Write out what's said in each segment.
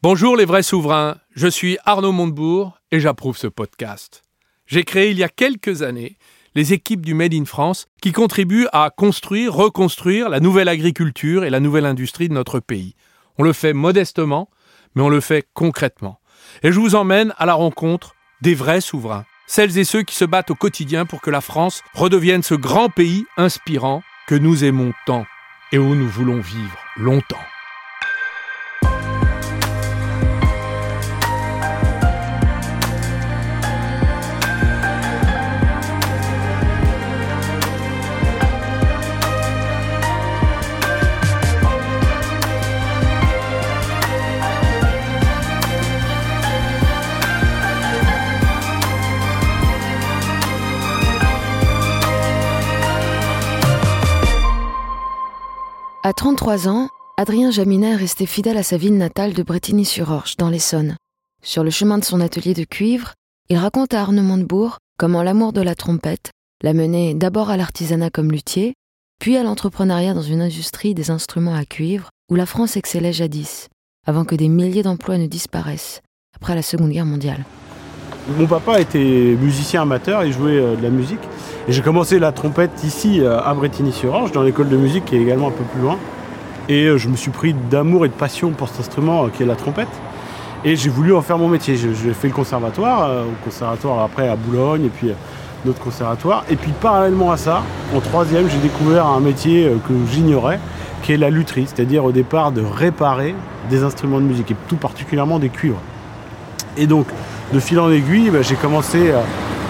Bonjour les vrais souverains, je suis Arnaud Montebourg et j'approuve ce podcast. J'ai créé il y a quelques années les équipes du Made in France qui contribuent à construire, reconstruire la nouvelle agriculture et la nouvelle industrie de notre pays. On le fait modestement, mais on le fait concrètement. Et je vous emmène à la rencontre des vrais souverains, celles et ceux qui se battent au quotidien pour que la France redevienne ce grand pays inspirant que nous aimons tant et où nous voulons vivre longtemps. 33 ans, Adrien Jaminet est resté fidèle à sa ville natale de Bretigny-sur-Orge, dans l'Essonne. Sur le chemin de son atelier de cuivre, il raconte à Arnaud Montebourg comment l'amour de la trompette l'a mené d'abord à l'artisanat comme luthier, puis à l'entrepreneuriat dans une industrie des instruments à cuivre où la France excellait jadis, avant que des milliers d'emplois ne disparaissent après la Seconde Guerre mondiale. Mon papa était musicien amateur, il jouait euh, de la musique. Et j'ai commencé la trompette ici euh, à Bretigny-sur-Orge, dans l'école de musique qui est également un peu plus loin. Et euh, je me suis pris d'amour et de passion pour cet instrument qui est la trompette. Et j'ai voulu en faire mon métier. J'ai fait le conservatoire, au conservatoire après à Boulogne et puis d'autres conservatoires. Et puis parallèlement à ça, en troisième, j'ai découvert un métier que j'ignorais, qui est la lutherie, c'est-à-dire au départ de réparer des instruments de musique, et tout particulièrement des cuivres. Et donc, de fil en aiguille, bah, j'ai commencé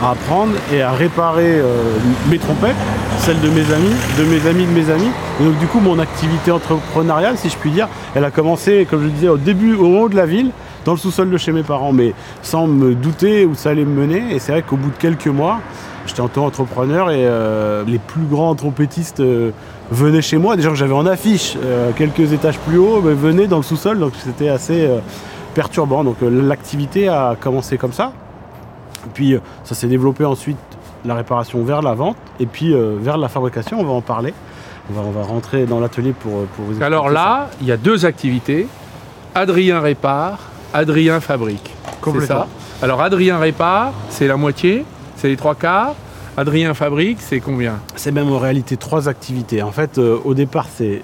à, apprendre et à réparer euh, mes trompettes, celles de mes amis, de mes amis, de mes amis. Et donc du coup, mon activité entrepreneuriale, si je puis dire, elle a commencé, comme je disais, au début, au haut de la ville, dans le sous-sol de chez mes parents, mais sans me douter où ça allait me mener. Et c'est vrai qu'au bout de quelques mois, j'étais auto-entrepreneur et euh, les plus grands trompettistes euh, venaient chez moi. Déjà que j'avais en affiche quelques étages plus haut, mais venaient dans le sous-sol, donc c'était assez perturbant. Donc euh, l'activité a commencé comme ça. Puis euh, ça s'est développé ensuite la réparation vers la vente et puis euh, vers la fabrication. On va en parler. On va, rentrer dans l'atelier pour, pour vous expliquer. Alors là, il y a deux activités. Adrien répare, Adrien fabrique. C'est ça. Alors Adrien répare, c'est la moitié, c'est les trois quarts. Adrien fabrique, c'est combien? C'est même en réalité trois activités. En fait, au départ, c'est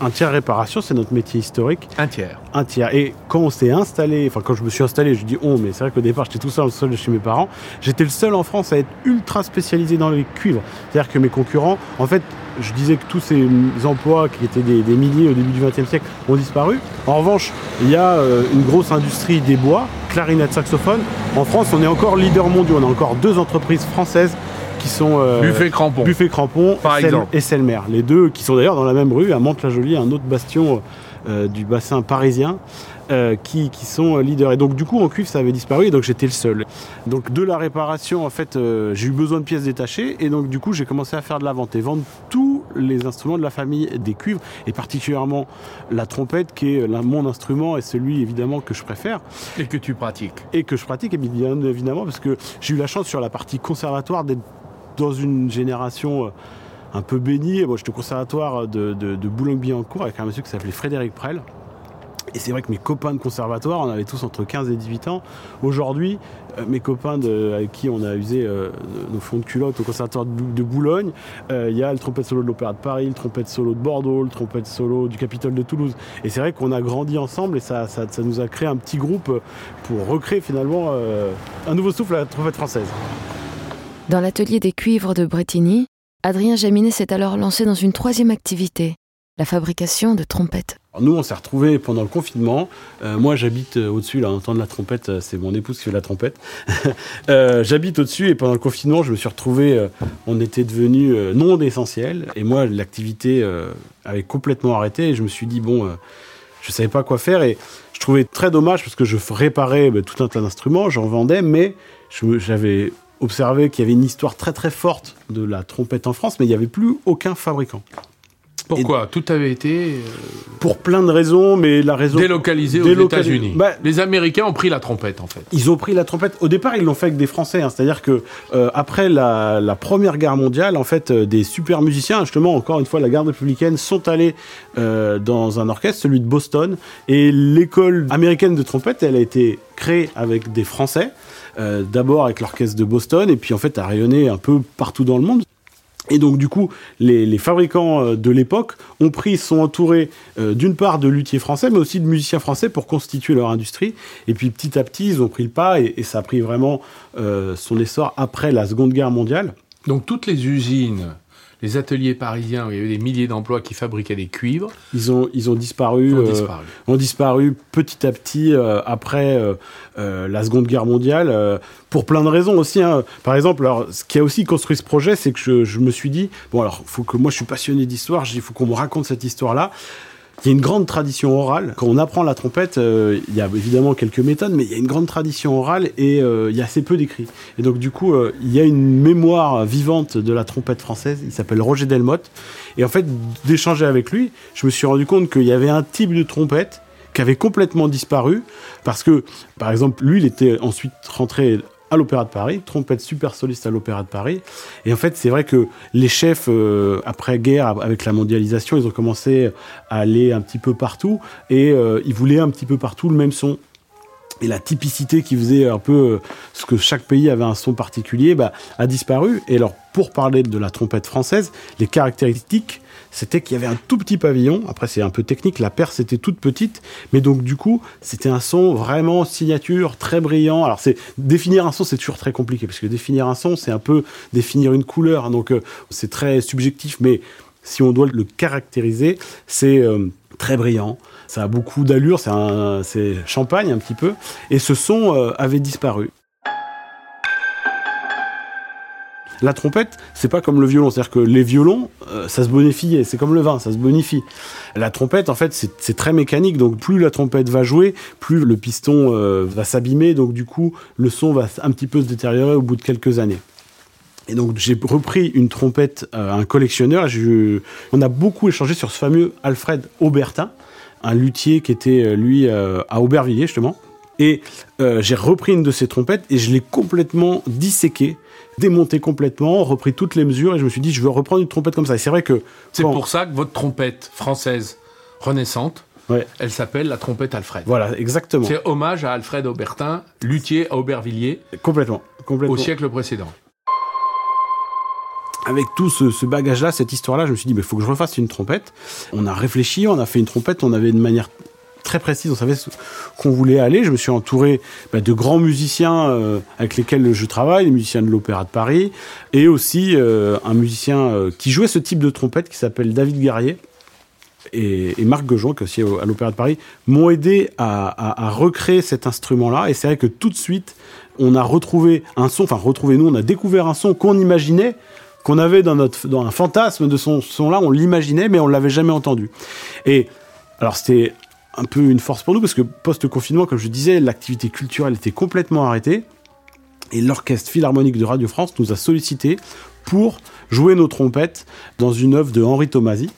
un tiers réparation, c'est notre métier historique. Un tiers. Un tiers. Et quand on s'est installé, enfin quand je me suis installé, je dis on, mais c'est vrai qu'au départ j'étais tout seul, seul chez mes parents. J'étais le seul en France à être ultra spécialisé dans les cuivres. C'est-à-dire que mes concurrents, en fait, je disais que tous ces emplois qui étaient des, milliers au début du XXe siècle ont disparu. En revanche, il y a euh, une grosse industrie des bois, clarinette, saxophone. En France, on est encore leader mondial. On a encore deux entreprises françaises qui sont euh, Buffet Crampon, Buffet Crampon Par exemple. et Selmer. Les deux qui sont d'ailleurs dans la même rue, à Mantes-la-Jolie, un autre bastion euh, du bassin parisien. Euh, qui, sont leaders. Et donc du coup en cuivre ça avait disparu et donc j'étais le seul. Donc de la réparation en fait j'ai eu besoin de pièces détachées et donc du coup j'ai commencé à faire de la vente et vendre tous les instruments de la famille des cuivres et particulièrement la trompette qui est mon instrument et celui évidemment que je préfère. Et que tu pratiques. Et que je pratique bien évidemment parce que j'ai eu la chance sur la partie conservatoire d'être dans une génération euh, un peu bénie. Moi, j'étais au conservatoire de, Boulogne-Billancourt avec un monsieur qui s'appelait Frédéric Prel. Et c'est vrai que mes copains de conservatoire, on avait tous entre 15 et 18 ans. Aujourd'hui, euh, mes copains avec qui on a usé euh, nos fonds de culotte au conservatoire de, Boulogne, il y a le trompette solo de l'Opéra de Paris, le trompette solo de Bordeaux, le trompette solo du Capitole de Toulouse. Et c'est vrai qu'on a grandi ensemble et ça, ça, nous a créé un petit groupe pour recréer finalement un nouveau souffle à la trompette française. Dans l'atelier des cuivres de Bretigny, Adrien Jaminet s'est alors lancé dans une troisième activité, la fabrication de trompettes. nous, on s'est retrouvés pendant le confinement. Euh, moi, j'habite euh, au-dessus, là, entendre la trompette, euh, c'est mon épouse qui fait la trompette. j'habite au-dessus et pendant le confinement, je me suis retrouvé, on était devenu non essentiel. Et moi, l'activité avait complètement arrêté et je me suis dit, bon, je ne savais pas quoi faire et je trouvais très dommage parce que je réparais bah, tout un tas d'instruments, j'en vendais, mais j'avais observé qu'il y avait une histoire très très forte de la trompette en France, mais il n'y avait plus aucun fabricant. Pourquoi Tout avait été euh, Pour plein de raisons, mais la raison... délocalisé aux Délocalisé. États-Unis. Bah, Les Américains ont pris la trompette, en fait. Ils ont pris la trompette. Au départ, ils l'ont fait avec des Français. hein. C'est-à-dire que euh, après la, la Première Guerre mondiale, en fait, euh, des super musiciens, justement, encore une fois, la garde républicaine, sont allés dans un orchestre, celui de Boston, et l'école américaine de trompette, elle a été créée avec des Français. Euh, D'abord avec l'orchestre de Boston, et puis en fait, a rayonné un peu partout dans le monde. Et donc du coup, les, fabricants euh, de l'époque ont pris, sont entourés euh, d'une part de luthiers français, mais aussi de musiciens français pour constituer leur industrie. Et puis petit à petit, ils ont pris le pas et, ça a pris vraiment son essor après la Seconde Guerre mondiale. Donc toutes les usines, les ateliers parisiens où il y avait des milliers d'emplois qui fabriquaient des cuivres, Ils ont, ils ont disparu, ont euh, disparu. ont disparu petit à petit euh, après euh, la Seconde Guerre mondiale, pour plein de raisons aussi. hein. Par exemple, alors, ce qui a aussi construit ce projet, c'est que je, je me suis dit, bon alors, faut que moi je suis passionné d'histoire, il faut qu'on me raconte cette histoire-là. Il y a une grande tradition orale. Quand on apprend la trompette, euh, il y a évidemment quelques méthodes, mais il y a une grande tradition orale et euh, il y a assez peu d'écrits. Et donc du coup, euh, il y a une mémoire vivante de la trompette française. Il s'appelle Roger Delmotte. Et en fait, d'échanger avec lui, je me suis rendu compte qu'il y avait un type de trompette qui avait complètement disparu parce que, par exemple, lui, il était ensuite rentré à l'Opéra de Paris, trompette super soliste à l'Opéra de Paris. Et en fait, c'est vrai que les chefs, euh, après-guerre, avec la mondialisation, ils ont commencé à aller un petit peu partout et euh, ils voulaient un petit peu partout le même son. Et la typicité qui faisait un peu euh, ce que chaque pays avait un son particulier bah, a disparu. Et alors, pour parler de la trompette française, les caractéristiques, c'était qu'il y avait un tout petit pavillon. Après, c'est un peu technique, la perce était toute petite, mais donc du coup, c'était un son vraiment signature, très brillant. Alors, c'est définir un son, c'est toujours très compliqué parce que définir un son, c'est un peu définir une couleur. Donc, euh, c'est très subjectif, mais si on doit le caractériser, c'est euh, très brillant. Ça a beaucoup d'allure, c'est champagne un petit peu. Et ce son euh, avait disparu. La trompette, c'est pas comme le violon, c'est-à-dire que les violons, euh, ça se bonifie, c'est comme le vin, ça se bonifie. La trompette, en fait, c'est très mécanique, donc plus la trompette va jouer, plus le piston euh, va s'abîmer, donc du coup, le son va un petit peu se détériorer au bout de quelques années. Et donc j'ai repris une trompette à un collectionneur. On a beaucoup échangé sur ce fameux Alfred Aubertin, un luthier qui était euh, lui euh, à Aubervilliers justement. Et euh, j'ai repris une de ces trompettes et je l'ai complètement disséquée, démontée complètement, repris toutes les mesures et je me suis dit je veux reprendre une trompette comme ça. Et c'est vrai que C'est quand- pour ça que votre trompette française renaissante, Ouais. elle s'appelle la trompette Alfred. voilà exactement, C'est hommage à Alfred Aubertin, luthier à Aubervilliers complètement, complètement. au siècle précédent. avec tout ce, ce bagage-là, cette histoire-là, je me suis dit, il faut que je refasse une trompette. On a réfléchi, on a fait une trompette, on avait une manière très précise, on savait qu'on voulait aller. Je me suis entouré bah, de grands musiciens euh, avec lesquels je travaille, les musiciens de l'Opéra de Paris, et aussi euh, un musicien euh, qui jouait ce type de trompette qui s'appelle David Guerrier. Et, Marc Gojon, qui est aussi au- à l'Opéra de Paris, m'ont aidé à, à- à recréer cet instrument-là. Et c'est vrai que tout de suite, on a retrouvé un son, enfin retrouvé nous, on a découvert un son qu'on imaginait, qu'on avait dans notre dans un fantasme de son son-là, on l'imaginait, mais on l'avait jamais entendu. Et alors c'était un peu une force pour nous parce que post-confinement, comme je disais, l'activité culturelle était complètement arrêtée. Et l'Orchestre Philharmonique de Radio France nous a sollicité pour jouer nos trompettes dans une œuvre de Henri Tomasi.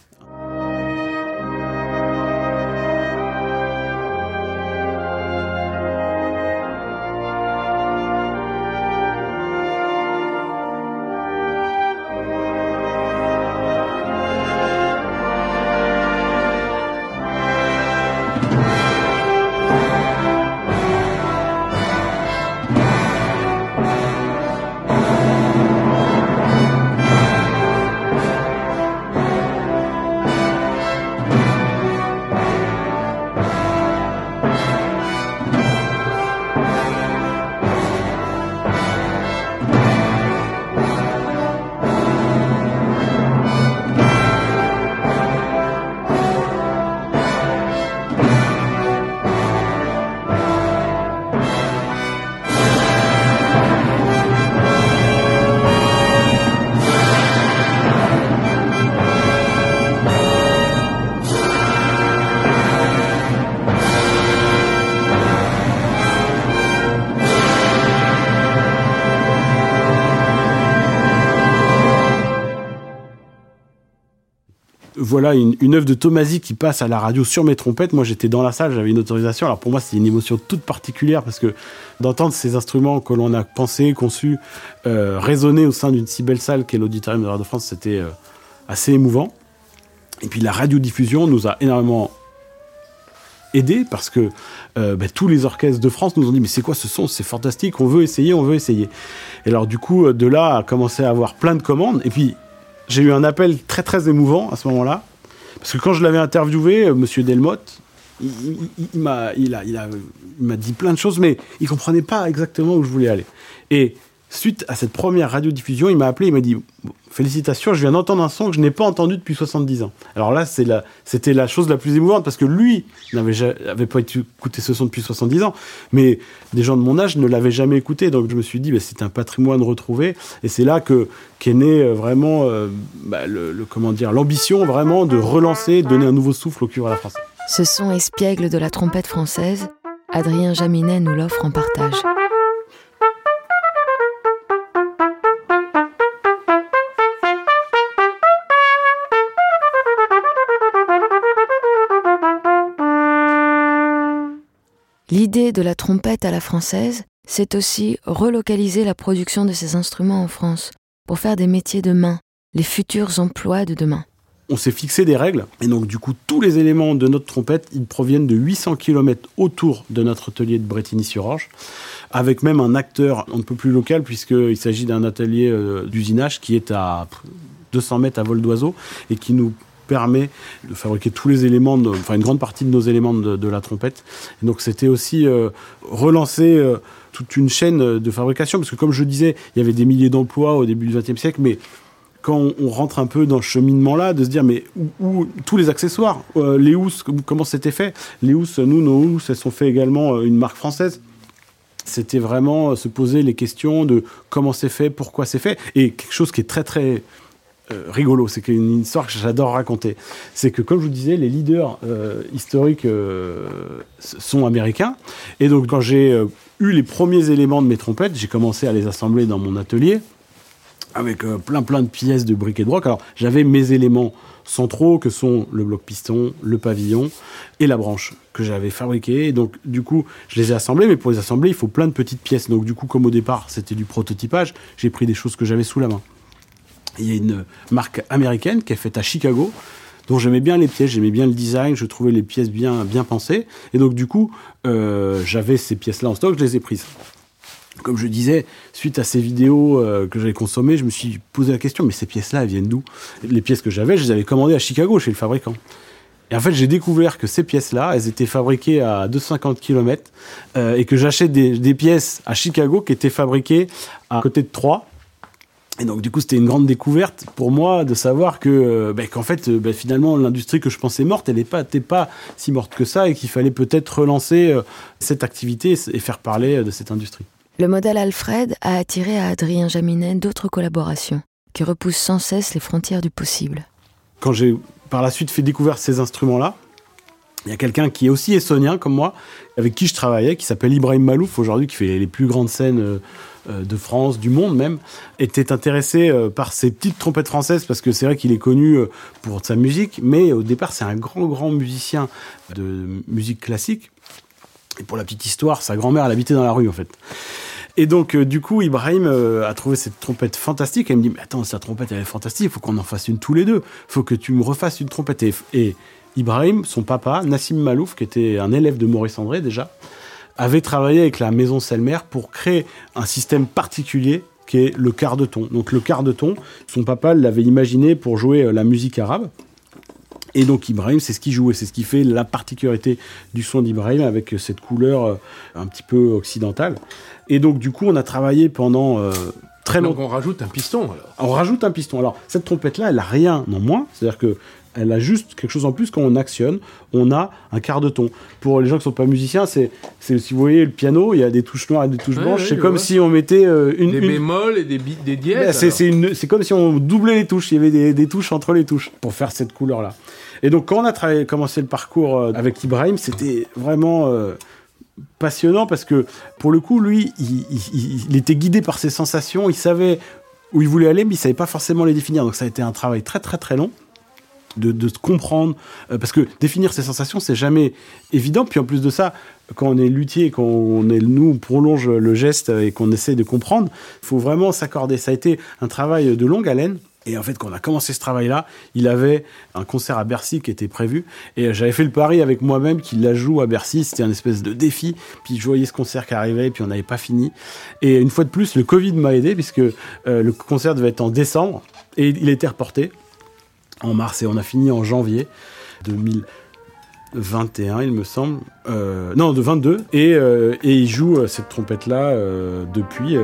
Voilà une, œuvre de Tomasi qui passe à la radio sur mes trompettes. Moi, j'étais dans la salle, j'avais une autorisation. Alors pour moi, c'est une émotion toute particulière parce que d'entendre ces instruments que l'on a pensé, conçus, euh, résonner au sein d'une si belle salle qu'est l'Auditorium de la Radio France, c'était euh, assez émouvant. Et puis la radiodiffusion nous a énormément aidé parce que euh, bah, tous les orchestres de France nous ont dit mais c'est quoi ce son? C'est fantastique on veut essayer on veut essayer et alors du coup de là a commencé à avoir plein de commandes et puis j'ai eu un appel très très émouvant à ce moment-là. Parce que quand je l'avais interviewé, euh, Monsieur Delmotte, il, m'a a, dit plein de choses, mais il comprenait pas exactement où je voulais aller. Et suite à cette première radiodiffusion, il m'a appelé, il m'a dit Félicitations, je viens d'entendre un son que je n'ai pas entendu depuis 70 ans. Alors là, c'était la chose la plus émouvante parce que lui n'avait pas écouté ce son depuis 70 ans, mais des gens de mon âge ne l'avaient jamais écouté. Donc je me suis dit, bah, c'est un patrimoine retrouvé. Et c'est là que qu'est né euh, vraiment euh, bah, l'ambition vraiment de relancer, de donner un nouveau souffle au cuivre à la France. Ce son espiègle de la trompette française, Adrien Jaminet nous l'offre en partage. L'idée de la trompette à la française, c'est aussi relocaliser la production de ces instruments en France pour faire des métiers de main, les futurs emplois de demain. On s'est fixé des règles, et donc du coup, tous les éléments de notre trompette, ils proviennent de 800 km autour de notre atelier de Bretigny-sur-Orge, avec même un acteur un peu plus local, puisqu'il s'agit d'un atelier euh, d'usinage qui est à 200 mètres à vol d'oiseau, et qui nous de fabriquer tous les éléments, enfin une grande partie de nos éléments de, la trompette. Et donc c'était aussi euh, relancer euh, toute une chaîne de fabrication, parce que comme je disais, il y avait des milliers d'emplois au début du XXe siècle, mais quand on, rentre un peu dans ce cheminement-là, de se dire, mais où, où tous les accessoires, euh, les housses, comment c'était fait? Les housses, nous, nos housses, elles sont faites également une marque française. C'était vraiment se poser les questions de comment c'est fait, pourquoi c'est fait, et quelque chose qui est très très euh, rigolo, c'est une histoire que j'adore raconter. C'est que, comme je vous disais, les leaders euh, historiques euh, sont américains. Et donc, quand j'ai eu les premiers éléments de mes trompettes, j'ai commencé à les assembler dans mon atelier avec plein plein de pièces de briquet de broc. Alors, j'avais mes éléments centraux que sont le bloc piston, le pavillon et la branche que j'avais fabriqué. Et donc, du coup, je les ai assemblés, mais pour les assembler, il faut plein de petites pièces. Donc, du coup, comme au départ, c'était du prototypage, j'ai pris des choses que j'avais sous la main. Il y a une marque américaine qui est faite à Chicago, dont j'aimais bien les pièces, j'aimais bien le design, je trouvais les pièces bien, bien pensées. Et donc, du coup, euh, j'avais ces pièces-là en stock, je les ai prises. Comme je disais, suite à ces vidéos euh, que j'avais consommées, je me suis posé la question, mais ces pièces-là, elles viennent d'où? Les pièces que j'avais, je les avais commandées à Chicago, chez le fabricant. Et en fait, j'ai découvert que ces pièces-là, elles étaient fabriquées à 250 km euh, et que j'achète des, des, pièces à Chicago qui étaient fabriquées à côté de Troyes et donc du coup c'était une grande découverte pour moi de savoir que ben, qu'en fait ben, finalement l'industrie que je pensais morte elle n'est pas pas si morte que ça et qu'il fallait peut-être relancer euh, cette activité et faire parler de cette industrie. Le modèle Alfred a attiré à Adrien Jaminet d'autres collaborations qui repoussent sans cesse les frontières du possible. Quand j'ai par la suite fait découvrir ces instruments là, il y a quelqu'un qui est aussi essonien comme moi, avec qui je travaillais, qui s'appelle Ibrahim Malouf aujourd'hui, qui fait les plus grandes scènes euh, de France, du monde même, était intéressé euh, par ces petites trompettes françaises parce que c'est vrai qu'il est connu euh, pour sa musique, mais au départ c'est un grand grand musicien de musique classique. Et pour la petite histoire, sa grand-mère elle habitait dans la rue en fait. Et donc, euh, du coup, Ibrahim euh, a trouvé cette trompette fantastique. Et il me dit, mais attends, cette trompette, elle est fantastique, il faut qu'on en fasse une tous les deux. Il faut que tu me refasses une trompette. Et, et Ibrahim, son papa, Nassim Malouf, qui était un élève de Maurice André déjà, avait travaillé avec la maison Selmer pour créer un système particulier qui est le quart de ton. Donc le quart de ton, son papa l'avait imaginé pour jouer la musique arabe. Et donc Ibrahim, c'est ce qu'il jouait, c'est ce qui fait la particularité du son d'Ibrahim avec cette couleur un petit peu occidentale. Et donc du coup, on a travaillé pendant euh, très longtemps. Donc on rajoute un piston alors. On rajoute un piston. Alors cette trompette là, elle a rien en moins, c'est-à-dire que elle a juste quelque chose en plus quand on actionne, on a un quart de ton. Pour les gens qui sont pas musiciens, c'est si vous voyez le piano, il y a des touches noires et des touches blanches, ouais, c'est comme si on mettait euh, une, Des une- bémols et des, bi- des dièses. c'est alors. c'est comme si on doublait les touches, il y avait des, des touches entre les touches pour faire cette couleur là. Et donc quand on a travaillé, commencé le parcours euh, avec Ibrahim, c'était vraiment euh, passionnant parce que pour le coup, lui, il, était guidé par ses sensations, il savait où il voulait aller, mais il savait pas forcément les définir. Donc ça a été un travail très très très long. de, de comprendre, euh, parce que définir ses sensations, c'est jamais évident. Puis en plus de ça, quand on est luthier, quand on est nous on prolonge le geste et qu'on essaie de comprendre, il faut vraiment s'accorder. Ça a été un travail de longue haleine. Et en fait, quand on a commencé ce travail-là, il avait un concert à Bercy qui était prévu. Et j'avais fait le pari avec moi-même qu'il la joue à Bercy. C'était un espèce de défi. Puis je voyais ce concert qui arrivait, puis on n'avait pas fini. Et une fois de plus, le Covid m'a aidé, puisque euh, le concert devait être en décembre. Et il été reporté en mars. Et on a fini en janvier 2021, il me semble. Euh, non, de 22. Et, euh, et il joue cette trompette-là depuis.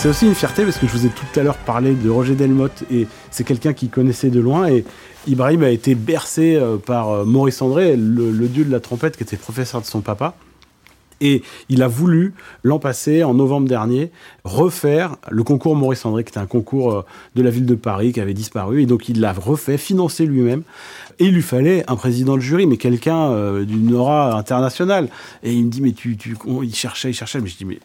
C'est aussi une fierté parce que je vous ai tout à l'heure parlé de Roger Delmotte et c'est quelqu'un qui connaissait de loin et Ibrahim a été bercé euh, par euh, Maurice André, le, dieu de la trompette qui était professeur de son papa. Et il a voulu, l'an passé, en novembre dernier, refaire le concours Maurice André, qui était un concours euh, de la ville de Paris qui avait disparu. Et donc il l'a refait, financé lui-même. Et il lui fallait un président de jury, mais quelqu'un d'une aura internationale. Et il me dit, mais tu, tu, il cherchait, il cherchait. Mais je dis, mais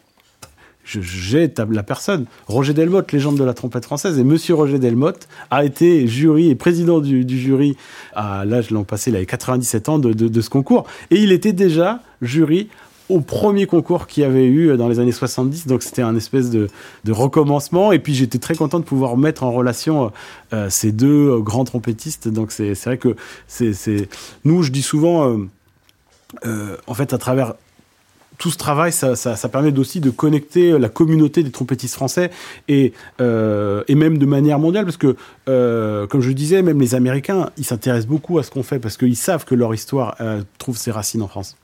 je- j'ai ta- la personne. Roger Delmotte, légende de la trompette française, et Monsieur Roger Delmotte a été jury et président du, jury à l'âge l'an passé, il avait 97 ans de, ce concours, et il était déjà jury au premier concours qu'il y avait eu dans les années 70, donc c'était un espèce de, de recommencement, et puis j'étais très content de pouvoir mettre en relation euh, ces deux euh, grands trompettistes, donc c'est vrai que c'est nous, je dis souvent, euh, en fait, à travers tout ce travail, ça, ça, ça permet aussi de connecter la communauté des trompettistes français et, euh, et même de manière mondiale, parce que, euh, comme je disais, même les Américains, ils s'intéressent beaucoup à ce qu'on fait, parce qu'ils savent que leur histoire euh, trouve ses racines en France.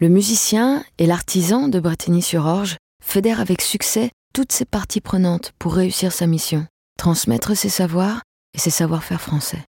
Le musicien et l'artisan de Bretigny-sur-Orge fédère avec succès toutes ses parties prenantes pour réussir sa mission, transmettre ses savoirs et ses savoir-faire français.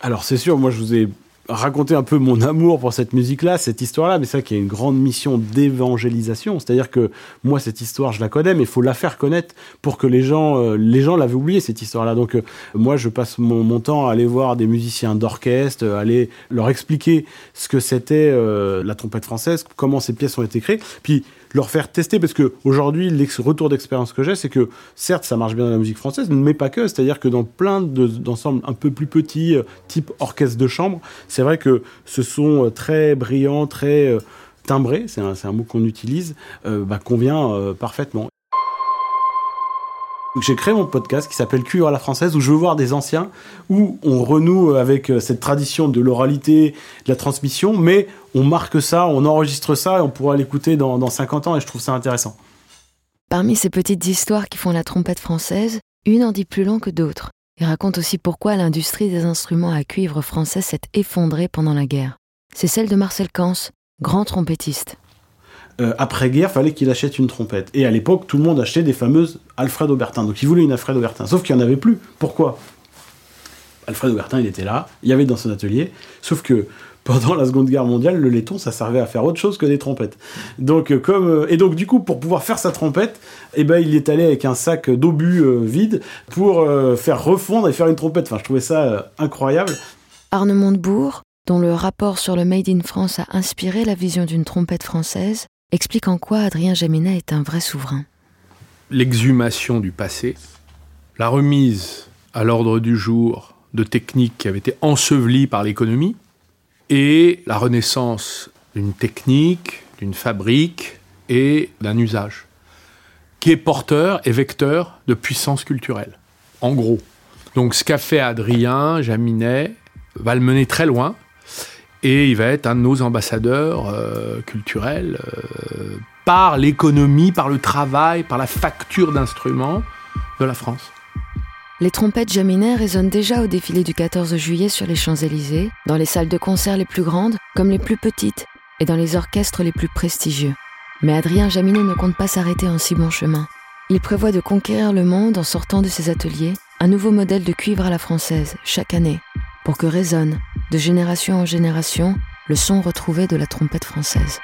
Alors c'est sûr, moi je vous ai raconté un peu mon amour pour cette musique-là, cette histoire-là, mais c'est vrai qu'il y a une grande mission d'évangélisation, c'est-à-dire que moi cette histoire je la connais, mais il faut la faire connaître pour que les gens, euh, les gens l'avaient oublié cette histoire-là. Donc euh, moi je passe mon, mon temps à aller voir des musiciens d'orchestre, euh, aller leur expliquer ce que c'était euh, la trompette française, comment ces pièces ont été créées, puis leur faire tester parce que aujourd'hui l'ex- retour d'expérience que j'ai c'est que certes ça marche bien dans la musique française mais pas que. C'est à dire que dans plein de- d'ensembles un peu plus petits euh, type orchestre de chambre c'est vrai que ce sont euh, très brillants très euh, timbrés c'est un, mot qu'on utilise bah, convient parfaitement j'ai créé mon podcast qui s'appelle Cuivre à la française où je veux voir des anciens où on renoue avec euh, cette tradition de l'oralité, de la transmission, mais on marque ça, on enregistre ça et on pourra l'écouter dans, dans 50 ans et je trouve ça intéressant. Parmi ces petites histoires qui font la trompette française, une en dit plus long que d'autres et raconte aussi pourquoi l'industrie des instruments à cuivre français s'est effondrée pendant la guerre. C'est celle de Marcel Kans, grand trompettiste. Euh, après-guerre, fallait qu'il achète une trompette. Et à l'époque, tout le monde achetait des fameuses Alfred Aubertin. Donc il voulait une Alfred Aubertin. Sauf qu'il n'y en avait plus. Pourquoi? Alfred Aubertin, il était là, il y avait dans son atelier. Sauf que pendant la Seconde Guerre mondiale, le laiton, ça servait à faire autre chose que des trompettes. Donc, euh, comme, euh, et donc, du coup, pour pouvoir faire sa trompette, eh ben, il est allé avec un sac d'obus vide pour faire refondre et faire une trompette. Enfin, je trouvais ça incroyable. Arne Montebourg, dont le rapport sur le Made in France a inspiré la vision d'une trompette française, explique en quoi Adrien Jaminet est un vrai souverain. l'exhumation du passé, la remise à l'ordre du jour de techniques qui avaient été ensevelies par l'économie, et la renaissance d'une technique, d'une fabrique et d'un usage. qui est porteur et vecteur de puissance culturelle. En gros. Donc ce qu'a fait Adrien Jaminet va le mener très loin et il va être un de nos ambassadeurs euh, culturels euh, par l'économie, par le travail, par la facture d'instruments de la France. Les trompettes Jaminet résonnent déjà au défilé du 14 juillet sur les Champs-Élysées, dans les salles de concert les plus grandes comme les plus petites et dans les orchestres les plus prestigieux. Mais Adrien Jaminet ne compte pas s'arrêter en si bon chemin. Il prévoit de conquérir le monde en sortant de ses ateliers un nouveau modèle de cuivre à la française chaque année, pour que résonne, de génération en génération, le son retrouvé de la trompette française.